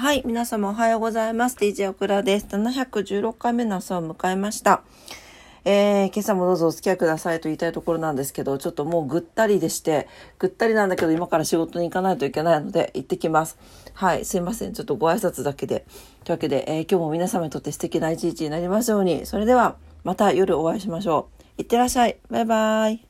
はい、皆様おはようございます。DJ オクラです。716回目の朝を迎えました。えー、今朝もどうぞお付き合いくださいと言いたいところなんですけど、ちょっともうぐったりでして、ぐったりなんだけど今から仕事に行かないといけないので行ってきます。はい、すいません。ちょっとご挨拶だけで。というわけで、えー、今日も皆様にとって素敵な一日になりますように。それでは、また夜お会いしましょう。いってらっしゃい。バイバイ。